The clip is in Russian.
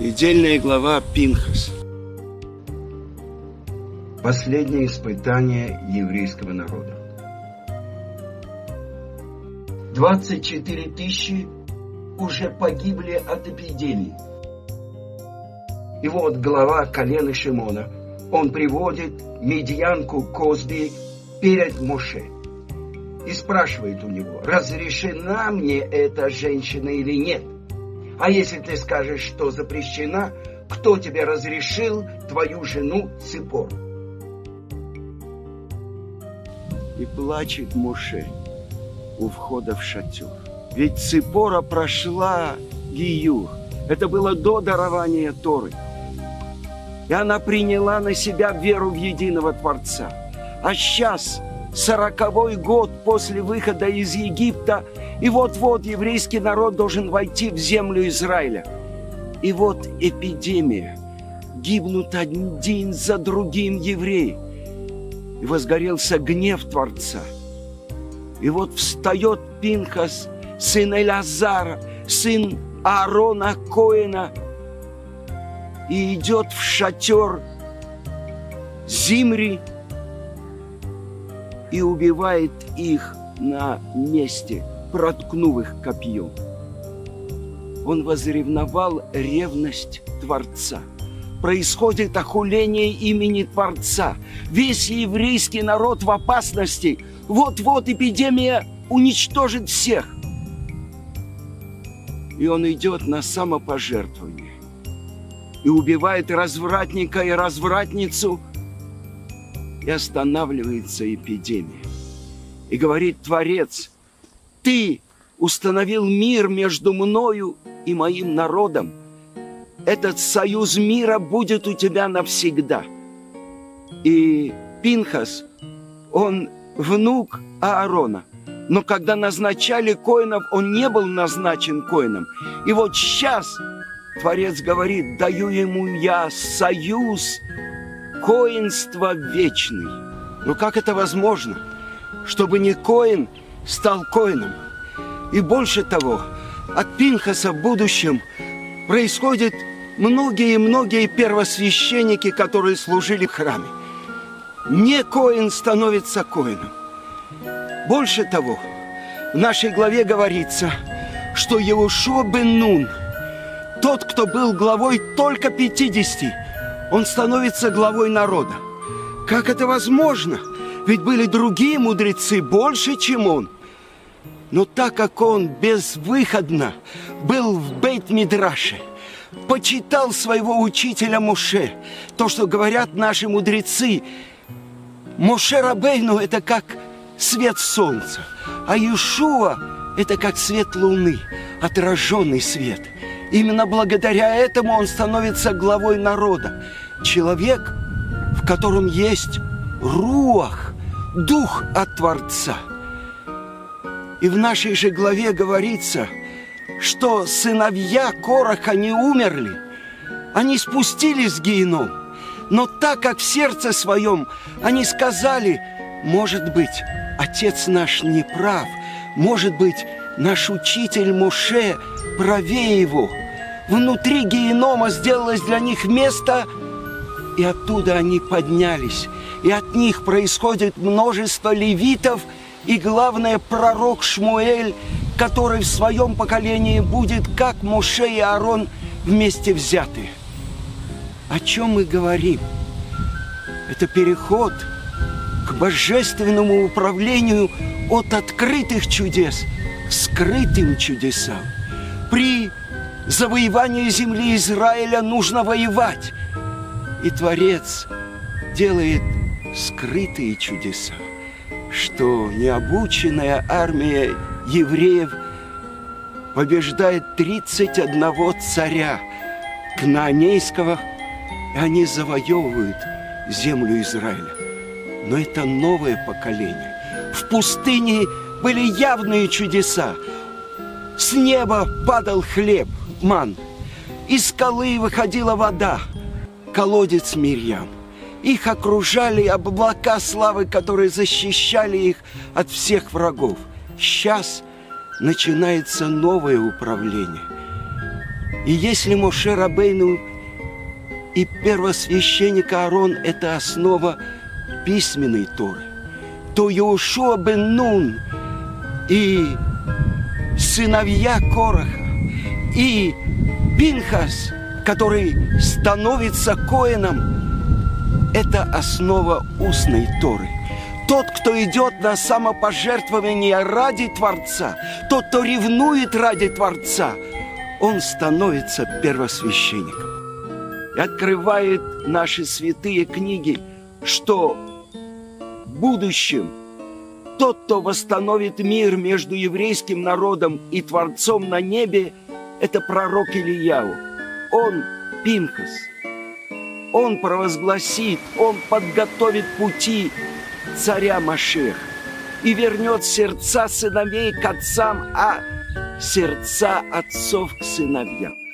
Недельная глава Пинхас. Последнее испытание еврейского народа. 24 тысячи уже погибли от эпидемии. И вот глава колена Шимона, он приводит медьянку Козби перед Моше и спрашивает у него, разрешена мне эта женщина или нет. А если ты скажешь, что запрещена, кто тебе разрешил твою жену Ципору? И плачет Моше у входа в шатер. Ведь Ципора прошла Гиюр. Это было до дарования Торы. И она приняла на себя веру в единого Творца. А сейчас, сороковой год после выхода из Египта, и вот-вот еврейский народ должен войти в землю Израиля. И вот эпидемия. Гибнут один за другим евреи. И возгорелся гнев Творца. И вот встает Пинхас, сын Элязара, сын Аарона Коина, и идет в шатер Зимри и убивает их на месте – проткнув их копьем. Он возревновал ревность Творца. Происходит охуление имени Творца. Весь еврейский народ в опасности. Вот-вот эпидемия уничтожит всех. И он идет на самопожертвование. И убивает развратника и развратницу. И останавливается эпидемия. И говорит Творец – ты установил мир между мною и моим народом. Этот союз мира будет у тебя навсегда. И Пинхас, он внук Аарона. Но когда назначали коинов, он не был назначен коином. И вот сейчас Творец говорит, даю ему я союз, коинство вечный. Но как это возможно? Чтобы не коин – стал коином. И больше того, от Пинхаса в будущем происходят многие-многие первосвященники, которые служили в храме. Не коин становится коином. Больше того, в нашей главе говорится, что Еушуа бен Нун, тот, кто был главой только 50, он становится главой народа. Как это возможно? Ведь были другие мудрецы больше, чем он – но так как он безвыходно был в Бейт-Мидраше, почитал своего учителя Моше, то, что говорят наши мудрецы, Моше Рабейну – это как свет солнца, а Иешуа – это как свет луны, отраженный свет. Именно благодаря этому он становится главой народа. Человек, в котором есть руах, дух от Творца – и в нашей же главе говорится, что сыновья Короха не умерли, они спустились в геном. Но так как в сердце своем они сказали, может быть, отец наш не прав, может быть, наш учитель Муше правее его. Внутри генома сделалось для них место, и оттуда они поднялись. И от них происходит множество левитов – и, главное, пророк Шмуэль, который в своем поколении будет, как Муше и Аарон, вместе взяты. О чем мы говорим? Это переход к божественному управлению от открытых чудес к скрытым чудесам. При завоевании земли Израиля нужно воевать. И Творец делает скрытые чудеса что необученная армия евреев побеждает 31 царя Кнаанейского, и они завоевывают землю Израиля. Но это новое поколение. В пустыне были явные чудеса. С неба падал хлеб, ман. Из скалы выходила вода, колодец Мирьям. Их окружали облака славы, которые защищали их от всех врагов. Сейчас начинается новое управление. И если Моше Рабейну и первосвященник Аарон – это основа письменной Торы, то Иошуа бен Нун и сыновья Короха, и Пинхас, который становится коином, это основа устной Торы. Тот, кто идет на самопожертвование ради Творца, тот, кто ревнует ради Творца, он становится первосвященником. И открывает наши святые книги, что в будущем тот, кто восстановит мир между еврейским народом и Творцом на небе, это пророк Ильяу. Он Пинхас. Он провозгласит, он подготовит пути царя Машех и вернет сердца сыновей к отцам, а сердца отцов к сыновьям.